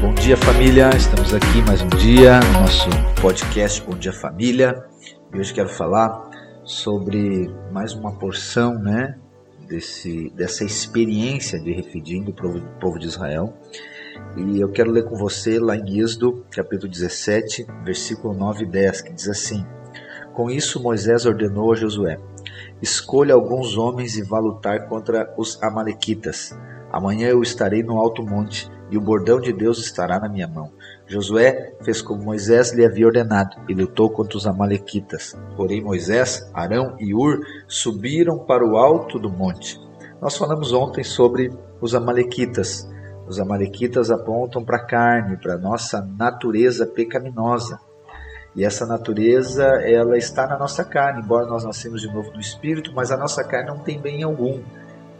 Bom dia, família. Estamos aqui mais um dia no nosso podcast Bom Dia Família. E hoje quero falar sobre mais uma porção, né, desse dessa experiência de Refidim do povo de Israel. E eu quero ler com você lá em Êxodo, capítulo 17, versículo 9 e 10, que diz assim: Com isso Moisés ordenou a Josué: Escolha alguns homens e vá lutar contra os amalequitas. Amanhã eu estarei no alto monte e o bordão de Deus estará na minha mão. Josué fez como Moisés lhe havia ordenado e lutou contra os Amalequitas. Porém, Moisés, Arão e Ur subiram para o alto do monte. Nós falamos ontem sobre os Amalequitas. Os Amalequitas apontam para a carne, para a nossa natureza pecaminosa. E essa natureza, ela está na nossa carne, embora nós nascemos de novo no espírito, mas a nossa carne não tem bem algum.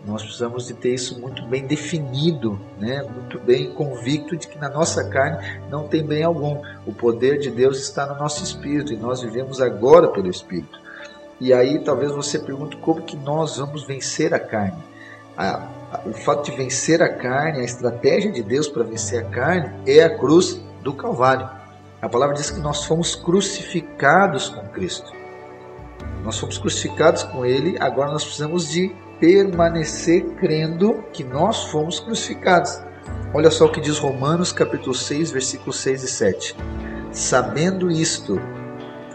Nós precisamos de ter isso muito bem definido, né? muito bem convicto de que na nossa carne não tem bem algum. O poder de Deus está no nosso espírito e nós vivemos agora pelo espírito. E aí talvez você pergunte como que nós vamos vencer a carne. A, a, o fato de vencer a carne, a estratégia de Deus para vencer a carne é a cruz do Calvário. A palavra diz que nós fomos crucificados com Cristo. Nós fomos crucificados com Ele, agora nós precisamos de permanecer crendo que nós fomos crucificados. Olha só o que diz Romanos capítulo 6, versículos 6 e 7. Sabendo isto,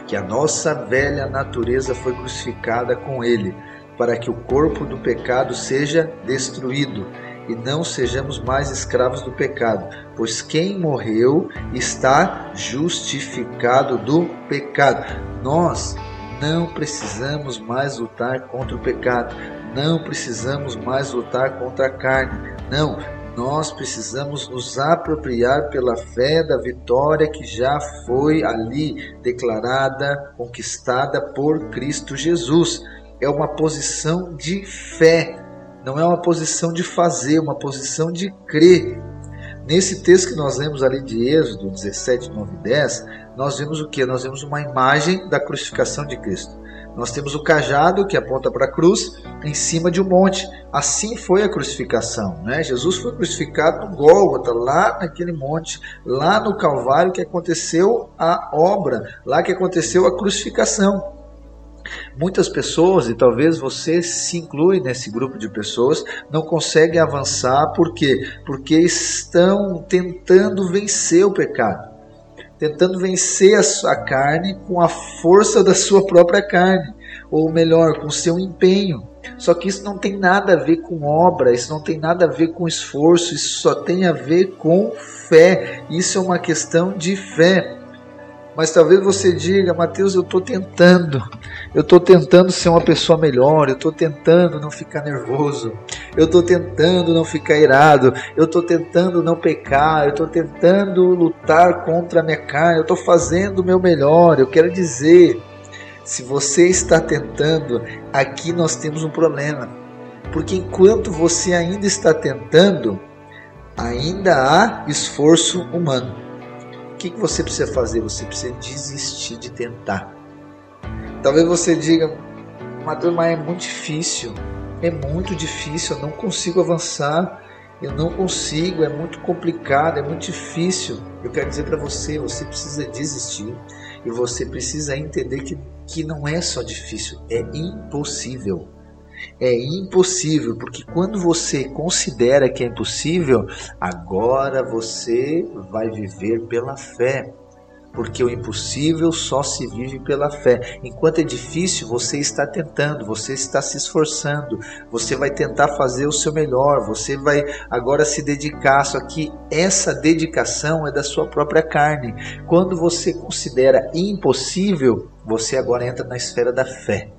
que a nossa velha natureza foi crucificada com ele, para que o corpo do pecado seja destruído e não sejamos mais escravos do pecado, pois quem morreu está justificado do pecado. Nós não precisamos mais lutar contra o pecado, não precisamos mais lutar contra a carne. Não, nós precisamos nos apropriar pela fé da vitória que já foi ali declarada, conquistada por Cristo Jesus. É uma posição de fé, não é uma posição de fazer, uma posição de crer. Nesse texto que nós lemos ali de Êxodo 17, 9 e 10, nós vemos o que? Nós vemos uma imagem da crucificação de Cristo. Nós temos o cajado que aponta para a cruz em cima de um monte. Assim foi a crucificação. Né? Jesus foi crucificado no Gólgota, lá naquele monte, lá no Calvário que aconteceu a obra, lá que aconteceu a crucificação. Muitas pessoas, e talvez você se inclui nesse grupo de pessoas, não conseguem avançar por quê? Porque estão tentando vencer o pecado tentando vencer a sua carne com a força da sua própria carne, ou melhor, com seu empenho. Só que isso não tem nada a ver com obra, isso não tem nada a ver com esforço, isso só tem a ver com fé. Isso é uma questão de fé. Mas talvez você diga, Mateus, eu estou tentando, eu estou tentando ser uma pessoa melhor, eu estou tentando não ficar nervoso, eu estou tentando não ficar irado, eu estou tentando não pecar, eu estou tentando lutar contra a minha carne, eu estou fazendo o meu melhor. Eu quero dizer, se você está tentando, aqui nós temos um problema, porque enquanto você ainda está tentando, ainda há esforço humano que, que você precisa fazer? Você precisa desistir de tentar. Talvez você diga, Matheus, mas é muito difícil. É muito difícil, eu não consigo avançar. Eu não consigo, é muito complicado, é muito difícil. Eu quero dizer para você, você precisa desistir e você precisa entender que, que não é só difícil, é impossível é impossível, porque quando você considera que é impossível, agora você vai viver pela fé. Porque o impossível só se vive pela fé. Enquanto é difícil, você está tentando, você está se esforçando, você vai tentar fazer o seu melhor, você vai agora se dedicar. Só que essa dedicação é da sua própria carne. Quando você considera impossível, você agora entra na esfera da fé.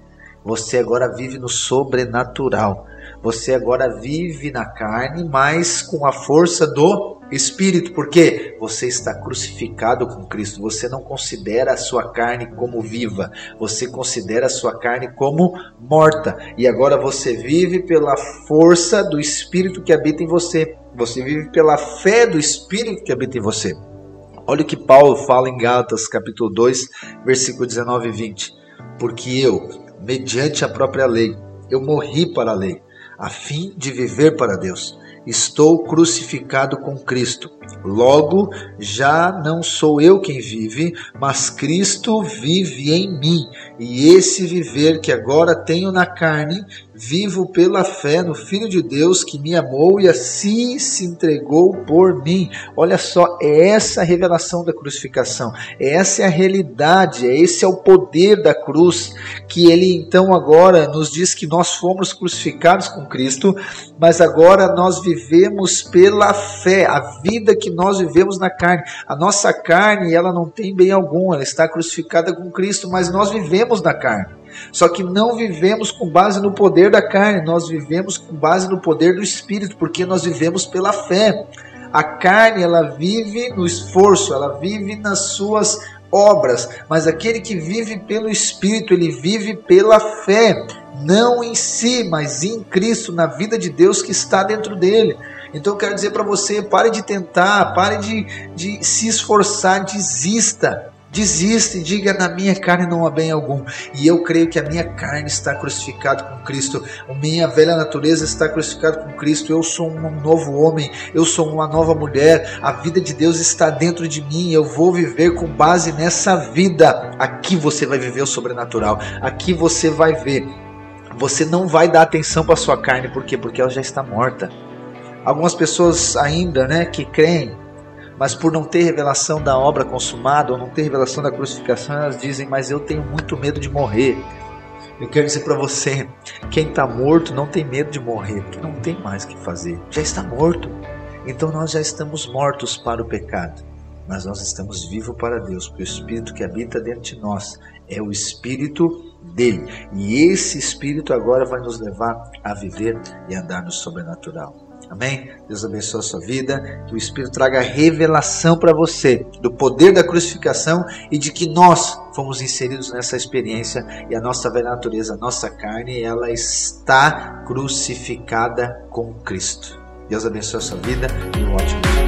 Você agora vive no sobrenatural. Você agora vive na carne, mas com a força do Espírito, porque você está crucificado com Cristo. Você não considera a sua carne como viva, você considera a sua carne como morta. E agora você vive pela força do Espírito que habita em você. Você vive pela fé do Espírito que habita em você. Olha o que Paulo fala em Gálatas, capítulo 2, versículo 19 e 20. Porque eu, mediante a própria lei. Eu morri para a lei, a fim de viver para Deus. Estou crucificado com Cristo. Logo, já não sou eu quem vive, mas Cristo vive em mim. E esse viver que agora tenho na carne, vivo pela fé no Filho de Deus que me amou e assim se entregou por mim. Olha só, é essa a revelação da crucificação, essa é a realidade, é esse é o poder da cruz, que ele então agora nos diz que nós fomos crucificados com Cristo, mas agora nós vivemos pela fé, a vida que nós vivemos na carne. A nossa carne, ela não tem bem algum, ela está crucificada com Cristo, mas nós vivemos na carne. Só que não vivemos com base no poder da carne, nós vivemos com base no poder do Espírito, porque nós vivemos pela fé. A carne, ela vive no esforço, ela vive nas suas obras, mas aquele que vive pelo Espírito, ele vive pela fé, não em si, mas em Cristo, na vida de Deus que está dentro dele. Então eu quero dizer para você: pare de tentar, pare de, de se esforçar, desista. Desista e diga: na minha carne não há bem algum. E eu creio que a minha carne está crucificada com Cristo. A minha velha natureza está crucificada com Cristo. Eu sou um novo homem. Eu sou uma nova mulher. A vida de Deus está dentro de mim. Eu vou viver com base nessa vida. Aqui você vai viver o sobrenatural. Aqui você vai ver. Você não vai dar atenção para sua carne, por quê? Porque ela já está morta. Algumas pessoas ainda, né, que creem mas por não ter revelação da obra consumada ou não ter revelação da crucificação, elas dizem: Mas eu tenho muito medo de morrer. Eu quero dizer para você: quem está morto não tem medo de morrer, porque não tem mais o que fazer, já está morto. Então nós já estamos mortos para o pecado, mas nós estamos vivos para Deus, porque o Espírito que habita dentro de nós é o Espírito dele. E esse Espírito agora vai nos levar a viver e andar no sobrenatural. Amém? Deus abençoe a sua vida, que o Espírito traga revelação para você do poder da crucificação e de que nós fomos inseridos nessa experiência e a nossa velha natureza, a nossa carne, ela está crucificada com Cristo. Deus abençoe a sua vida e um ótimo dia.